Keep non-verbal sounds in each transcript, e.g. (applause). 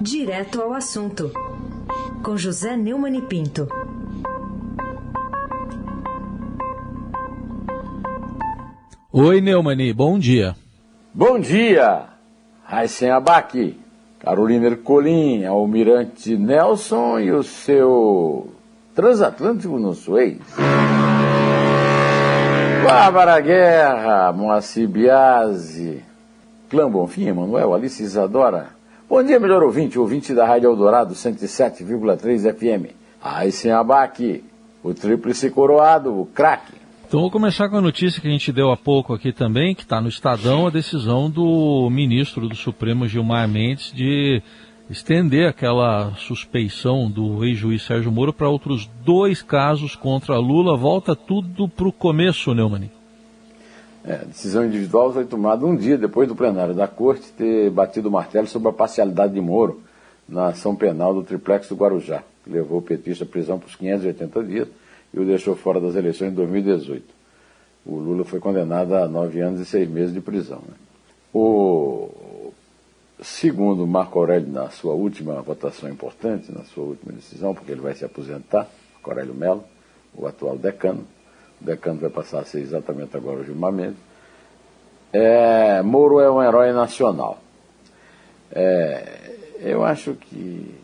Direto ao assunto, com José Neumann e Pinto. Oi, Neumani, bom dia. Bom dia, Raíssen Abac, Carolina Ercolim, Almirante Nelson e o seu transatlântico no Suez. Bárbara Guerra, Moacir Biasi, Clã Bonfim, Emanuel, Alice Isadora. Bom dia, melhor ouvinte, ouvinte da Rádio Eldorado 107,3 FM. Raíssen Abac, o tríplice coroado, o craque. Então vou começar com a notícia que a gente deu há pouco aqui também, que está no Estadão, a decisão do ministro do Supremo Gilmar Mendes de estender aquela suspeição do ex-juiz Sérgio Moro para outros dois casos contra Lula. Volta tudo para o começo, Neumann. É, a decisão individual foi tomada um dia depois do plenário da Corte ter batido o martelo sobre a parcialidade de Moro na ação penal do triplex do Guarujá, que levou o petista à prisão por 580 dias e o deixou fora das eleições de 2018. O Lula foi condenado a nove anos e seis meses de prisão. Né? O segundo Marco Aurélio, na sua última votação importante, na sua última decisão, porque ele vai se aposentar, Marco Aurélio Melo, o atual decano, decano vai passar a ser exatamente agora o Gilmar Mendes, é, Moro é um herói nacional. É, eu acho que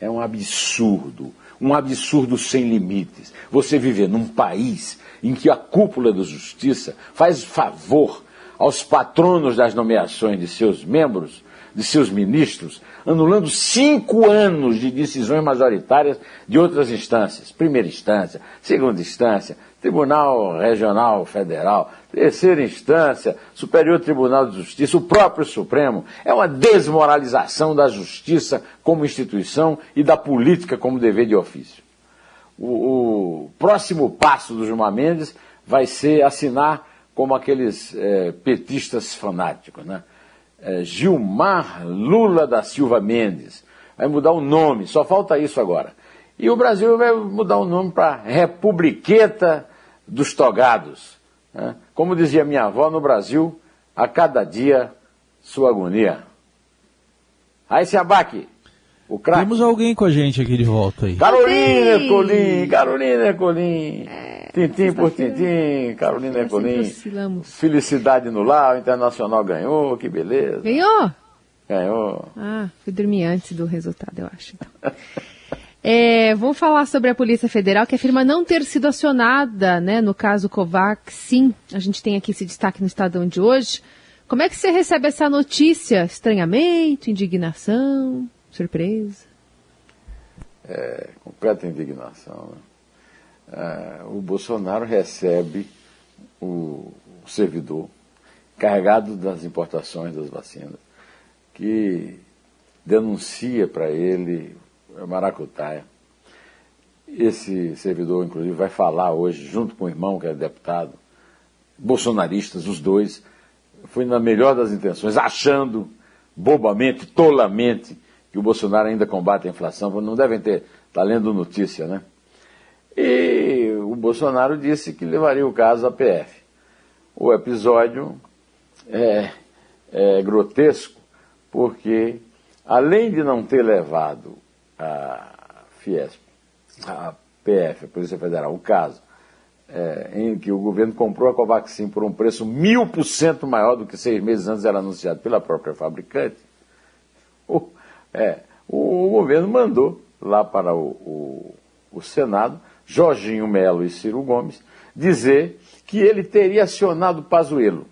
é um absurdo um absurdo sem limites. Você viver num país em que a cúpula da justiça faz favor aos patronos das nomeações de seus membros, de seus ministros, anulando cinco anos de decisões majoritárias de outras instâncias. Primeira instância, segunda instância, Tribunal Regional Federal, terceira instância, Superior Tribunal de Justiça, o próprio Supremo. É uma desmoralização da justiça como instituição e da política como dever de ofício. O, o próximo passo do Gilmar Mendes vai ser assinar como aqueles é, petistas fanáticos, né? É, Gilmar Lula da Silva Mendes. Vai mudar o nome, só falta isso agora. E o Brasil vai mudar o nome para Republiqueta dos Togados. Né? Como dizia minha avó, no Brasil, a cada dia sua agonia. Aí se abaque. O craque. Temos alguém com a gente aqui de volta aí. Carolina Ercolim, Carolina Ercolim. É, tintim por tintim, Carolina Ercolim. Felicidade no lar, o Internacional ganhou, que beleza. Ganhou? Ganhou. Ah, fui dormir antes do resultado, eu acho. Então. (laughs) É, vamos falar sobre a Polícia Federal, que afirma não ter sido acionada né, no caso Covaxin. A gente tem aqui esse destaque no Estadão de hoje. Como é que você recebe essa notícia? Estranhamento, indignação, surpresa? É, completa indignação. Né? É, o Bolsonaro recebe o, o servidor carregado das importações das vacinas, que denuncia para ele Maracutaia. Esse servidor, inclusive, vai falar hoje, junto com o irmão, que é deputado, bolsonaristas, os dois, foi na melhor das intenções, achando bobamente, tolamente, que o Bolsonaro ainda combate a inflação, não devem ter, está lendo notícia, né? E o Bolsonaro disse que levaria o caso à PF. O episódio é, é grotesco, porque além de não ter levado a Fiesp, a PF, a Polícia Federal, o caso é, em que o governo comprou a Covaxin por um preço mil por cento maior do que seis meses antes era anunciado pela própria fabricante, o, é, o, governo mandou lá para o, o, o Senado, Jorginho Melo e Ciro Gomes, dizer que ele teria acionado Pazuello.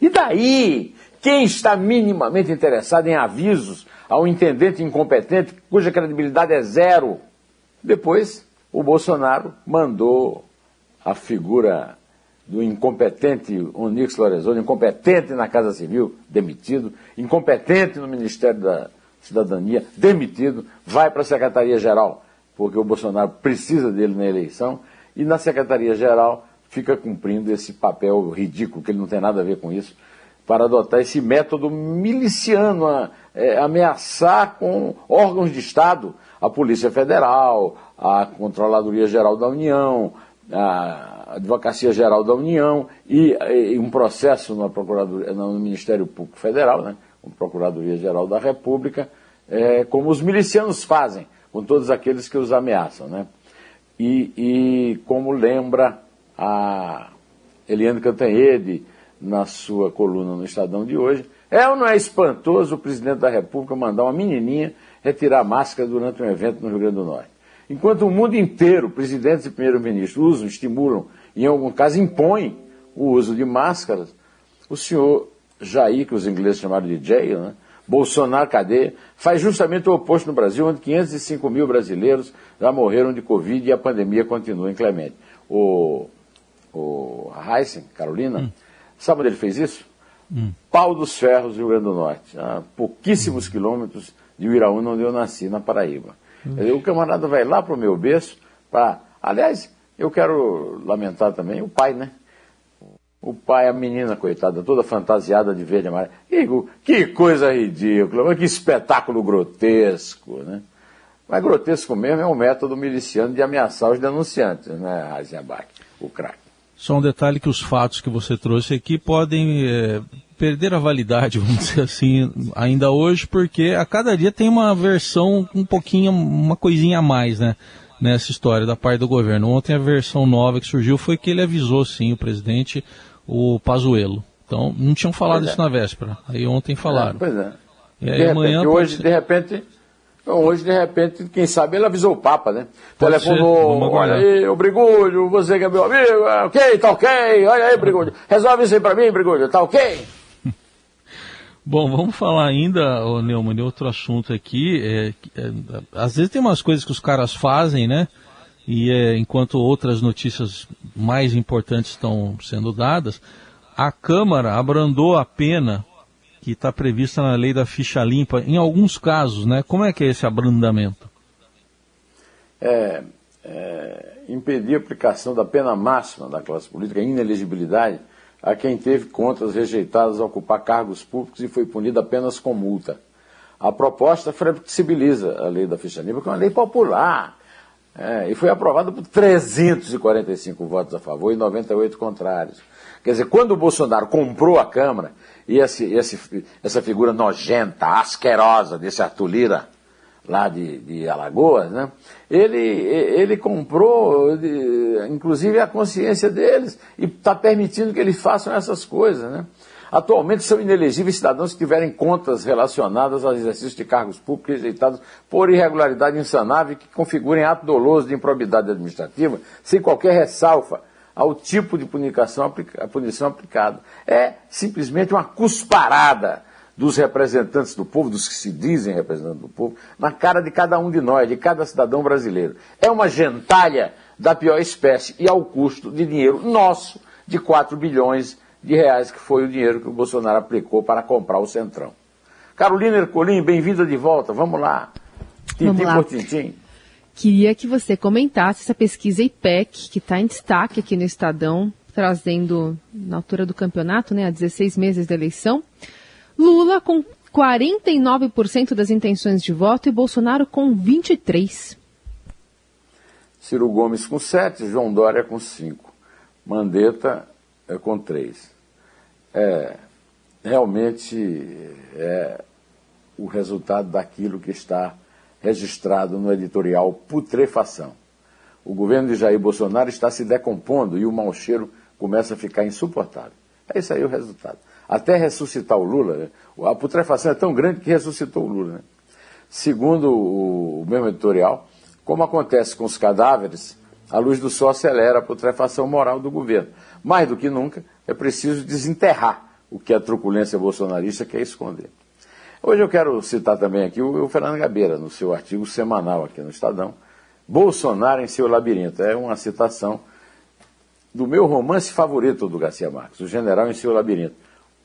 E daí, quem está minimamente interessado em avisos ao intendente incompetente, cuja credibilidade é zero. Depois, o Bolsonaro mandou a figura do incompetente Onix Lorenzoni, incompetente na Casa Civil, demitido, incompetente no Ministério da Cidadania, demitido, vai para a Secretaria-Geral, porque o Bolsonaro precisa dele na eleição, e na Secretaria-Geral fica cumprindo esse papel ridículo, que ele não tem nada a ver com isso, para adotar esse método miliciano, a, é, ameaçar com órgãos de Estado, a Polícia Federal, a Controladoria Geral da União, a Advocacia Geral da União e, e um processo na Procuradoria, no Ministério Público Federal, né, com a Procuradoria-Geral da República, é, como os milicianos fazem com todos aqueles que os ameaçam. Né? E, e como lembra a Eliane Cantanhede na sua coluna no Estadão de hoje, é ou não é espantoso o presidente da República mandar uma menininha retirar a máscara durante um evento no Rio Grande do Norte? Enquanto o mundo inteiro, presidentes e primeiros-ministros usam, estimulam em algum caso, impõem o uso de máscaras, o senhor Jair, que os ingleses chamaram de jail, né? Bolsonaro cadeia, faz justamente o oposto no Brasil, onde 505 mil brasileiros já morreram de Covid e a pandemia continua inclemente. O, o Heisen, Carolina, hum. Sabe onde ele fez isso? Hum. Pau dos Ferros, Rio Grande do Norte, a pouquíssimos hum. quilômetros de Uiraúna, onde eu nasci, na Paraíba. Hum. O camarada vai lá para o meu berço, para. Aliás, eu quero lamentar também o pai, né? O pai, a menina, coitada, toda fantasiada de verde e amarelo. Que, que coisa ridícula, que espetáculo grotesco, né? Mas grotesco mesmo é o método miliciano de ameaçar os denunciantes, né, Eisenbach, o craque. Só um detalhe que os fatos que você trouxe aqui podem é, perder a validade, (laughs) vamos dizer assim, ainda hoje, porque a cada dia tem uma versão um pouquinho, uma coisinha a mais, né? Nessa história da parte do governo. Ontem a versão nova que surgiu foi que ele avisou, sim, o presidente o Pazuello. Então, não tinham falado isso é. na véspera. Aí ontem falaram. É, pois é. E aí de amanhã. Repente, hoje, ser... de repente. Hoje, de repente, quem sabe ele avisou o Papa, né? Pode Telefonou, olha aí, o Brigulho, você que é meu amigo, é, ok, tá ok, olha aí, Brigulho, resolve isso aí pra mim, Brigulho, tá ok? (laughs) Bom, vamos falar ainda, ô Neumann, de outro assunto aqui. É, é, às vezes tem umas coisas que os caras fazem, né? e é, enquanto outras notícias mais importantes estão sendo dadas, a Câmara abrandou a pena que está prevista na lei da ficha limpa, em alguns casos, né? Como é que é esse abrandamento? É, é, impedir a aplicação da pena máxima da classe política, inelegibilidade, a quem teve contas rejeitadas a ocupar cargos públicos e foi punido apenas com multa. A proposta flexibiliza a lei da ficha limpa, que é uma lei popular, é, e foi aprovado por 345 votos a favor e 98 contrários. Quer dizer, quando o Bolsonaro comprou a Câmara, e esse, esse, essa figura nojenta, asquerosa desse Arthur Lira, lá de, de Alagoas, né? ele, ele comprou, inclusive, a consciência deles e está permitindo que eles façam essas coisas. Né? Atualmente são inelegíveis cidadãos que tiverem contas relacionadas ao exercício de cargos públicos rejeitados por irregularidade insanável que configurem ato doloso de improbidade administrativa, sem qualquer ressalva ao tipo de punição, a punição aplicada. É simplesmente uma cusparada dos representantes do povo, dos que se dizem representantes do povo, na cara de cada um de nós, de cada cidadão brasileiro. É uma gentalha da pior espécie e ao custo de dinheiro nosso de 4 bilhões de reais, que foi o dinheiro que o Bolsonaro aplicou para comprar o Centrão. Carolina Ercolim, bem-vinda de volta, vamos lá. Tintim por tintim. Queria que você comentasse essa pesquisa IPEC, que está em destaque aqui no Estadão, trazendo, na altura do campeonato, né, há 16 meses da eleição, Lula com 49% das intenções de voto e Bolsonaro com 23%. Ciro Gomes com 7%, João Dória com 5%. Mandetta é, com 3% é, realmente é o resultado daquilo que está registrado no editorial Putrefação. O governo de Jair Bolsonaro está se decompondo e o mau cheiro começa a ficar insuportável. É isso aí o resultado. Até ressuscitar o Lula, né? a putrefação é tão grande que ressuscitou o Lula. Né? Segundo o mesmo editorial, como acontece com os cadáveres, a luz do sol acelera a putrefação moral do governo. Mais do que nunca, é preciso desenterrar o que a truculência bolsonarista quer esconder. Hoje eu quero citar também aqui o, o Fernando Gabeira, no seu artigo semanal aqui no Estadão, Bolsonaro em seu labirinto. É uma citação do meu romance favorito do Garcia Marques, O General em seu labirinto.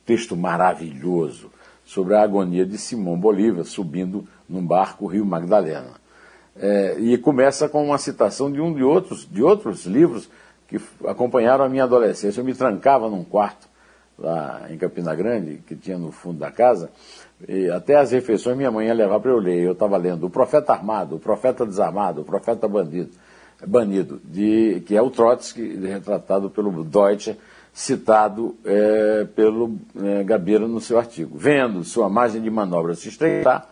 Texto maravilhoso sobre a agonia de Simão Bolívar subindo num barco Rio Magdalena. É, e começa com uma citação de um de outros, de outros livros que acompanharam a minha adolescência. Eu me trancava num quarto lá em Campina Grande, que tinha no fundo da casa, e até as refeições minha mãe ia levar para eu ler. Eu estava lendo O Profeta Armado, O Profeta Desarmado, O Profeta Bandido, Banido, de, que é o Trotsky, retratado pelo Deutsche, citado é, pelo é, Gabeira no seu artigo. Vendo sua margem de manobra se estreitar,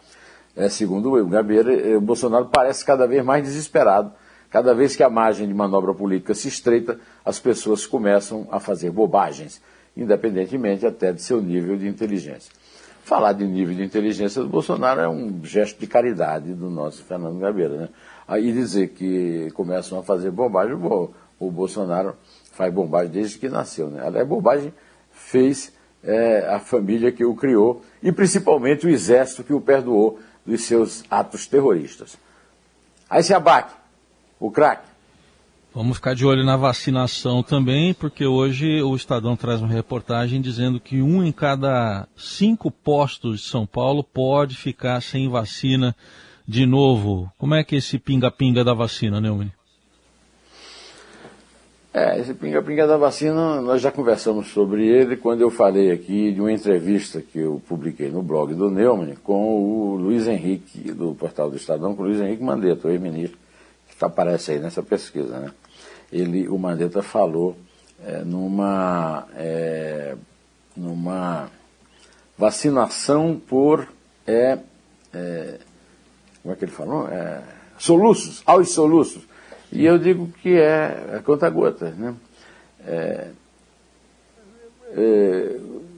é, segundo o Gabeira, é, o Bolsonaro parece cada vez mais desesperado. Cada vez que a margem de manobra política se estreita, as pessoas começam a fazer bobagens, independentemente até de seu nível de inteligência. Falar de nível de inteligência do Bolsonaro é um gesto de caridade do nosso Fernando Gabeira. Né? Aí dizer que começam a fazer bobagem, o, o Bolsonaro faz bobagem desde que nasceu. Né? Aliás, bobagem fez é, a família que o criou e principalmente o exército que o perdoou dos seus atos terroristas. Aí se abate o craque. Vamos ficar de olho na vacinação também, porque hoje o Estadão traz uma reportagem dizendo que um em cada cinco postos de São Paulo pode ficar sem vacina de novo. Como é que é esse pinga-pinga da vacina, Neumann? É, esse pinga-pinga da vacina, nós já conversamos sobre ele quando eu falei aqui de uma entrevista que eu publiquei no blog do Neumann com o Luiz Henrique, do portal do Estadão, com o Luiz Henrique Mandetta, o ex-ministro, que aparece aí nessa pesquisa. Né? Ele, o Mandetta falou é, numa, é, numa vacinação por. É, é, como é que ele falou? É, soluços, aos soluços e eu digo que é, é conta-gota, né? É,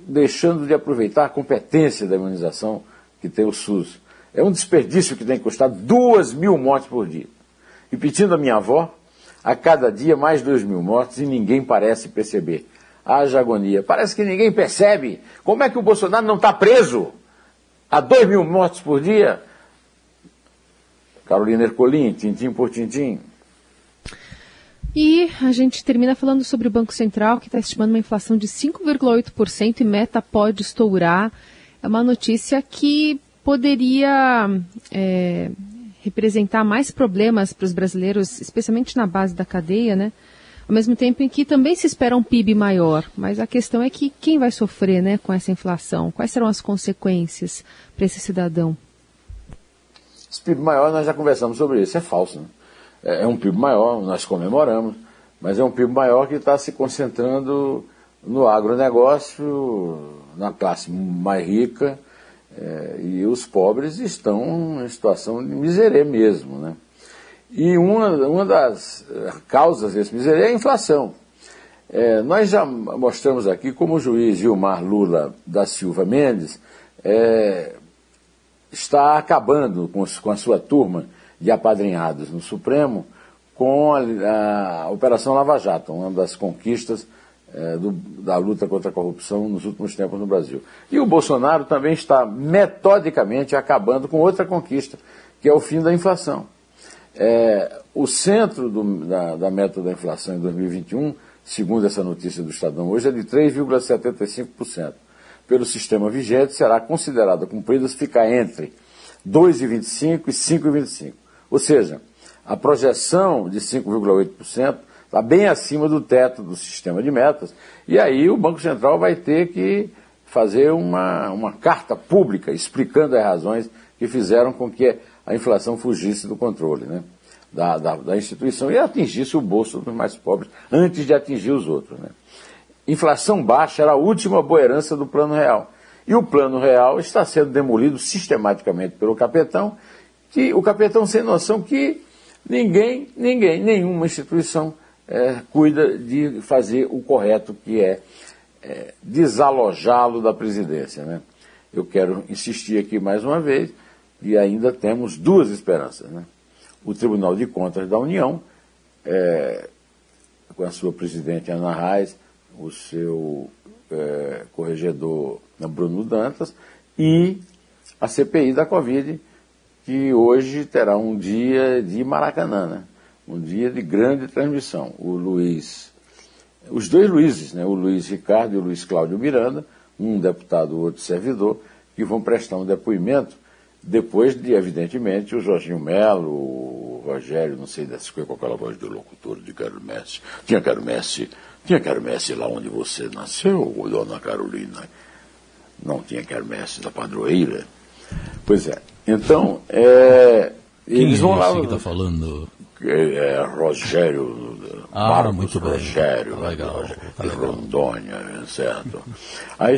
deixando de aproveitar a competência da imunização que tem o SUS. É um desperdício que tem custado duas mil mortes por dia. Repetindo a minha avó, a cada dia mais dois mil mortes e ninguém parece perceber. Haja agonia. Parece que ninguém percebe. Como é que o Bolsonaro não está preso? A dois mil mortes por dia? Carolina Ercolim, tintim por tintim. E a gente termina falando sobre o Banco Central, que está estimando uma inflação de 5,8% e meta pode estourar. É uma notícia que poderia é, representar mais problemas para os brasileiros, especialmente na base da cadeia, né? Ao mesmo tempo em que também se espera um PIB maior. Mas a questão é que quem vai sofrer né, com essa inflação? Quais serão as consequências para esse cidadão? Esse PIB maior, nós já conversamos sobre isso, é falso. Né? É, é um PIB maior, nós comemoramos, mas é um PIB maior que está se concentrando no agronegócio, na classe mais rica, é, e os pobres estão em situação de miséria mesmo. Né? E uma, uma das eh, causas desse miséria é a inflação. É, nós já mostramos aqui como o juiz Gilmar Lula da Silva Mendes é, está acabando com, com a sua turma de apadrinhados no Supremo com a, a Operação Lava Jato, uma das conquistas é, do, da luta contra a corrupção nos últimos tempos no Brasil. E o Bolsonaro também está metodicamente acabando com outra conquista, que é o fim da inflação. É, o centro do, da, da meta da inflação em 2021, segundo essa notícia do Estadão hoje, é de 3,75%. Pelo sistema vigente, será considerada cumprida se ficar entre 2,25% e 5,25%. Ou seja, a projeção de 5,8% está bem acima do teto do sistema de metas, e aí o Banco Central vai ter que fazer uma, uma carta pública explicando as razões que fizeram com que a inflação fugisse do controle né, da, da, da instituição e atingisse o bolso dos mais pobres antes de atingir os outros. Né. Inflação baixa era a última boa herança do Plano Real. E o Plano Real está sendo demolido sistematicamente pelo capetão que o capitão sem noção que ninguém, ninguém, nenhuma instituição é, cuida de fazer o correto, que é, é desalojá-lo da presidência. Né? Eu quero insistir aqui mais uma vez, e ainda temos duas esperanças. Né? O Tribunal de Contas da União, é, com a sua presidente Ana Reis, o seu é, corregedor Bruno Dantas, e a CPI da Covid, que hoje terá um dia de Maracanã, né? Um dia de grande transmissão. O Luiz, os dois Luizes, né? o Luiz Ricardo e o Luiz Cláudio Miranda, um deputado, o outro servidor, que vão prestar um depoimento depois de, evidentemente, o Jorginho Melo, o Rogério, não sei dessas coisas, com aquela voz do locutor de Messi. Tinha Messi, tinha Messi lá onde você nasceu, dona Carolina. Não tinha Messi da padroeira. Pois é, então, é, eles Quem vão é lá. Você que está falando? É, Rogério. Ah, Marcos muito bem. Rogério. Legal, Rogério, tá de legal. Rondônia, certo. Aí,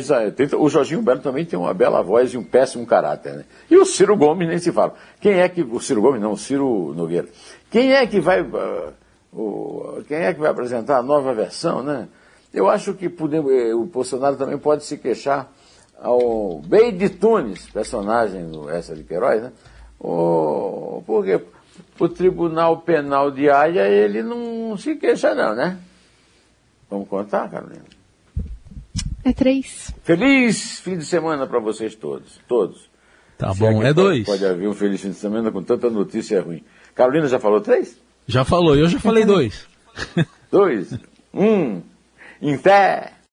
o Jorginho Belo também tem uma bela voz e um péssimo caráter, né? E o Ciro Gomes nem se fala. Quem é que. O Ciro Gomes não, o Ciro Nogueira. Quem é que vai. ah, o- quem é que vai apresentar a nova versão, né? Eu acho que podemos, eh, o Bolsonaro também pode se queixar ao Bey de Tunes, personagem do Essa de Queiroz, né? O, porque o Tribunal Penal de Haia ele não se queixa não, né? Vamos contar, Carolina? É três. Feliz fim de semana para vocês todos, todos. Tá Se bom, é pode- dois. Pode haver um feliz fim de semana com tanta notícia ruim. Carolina já falou três? Já falou, eu já falei dois. Dois? Um. Em pé.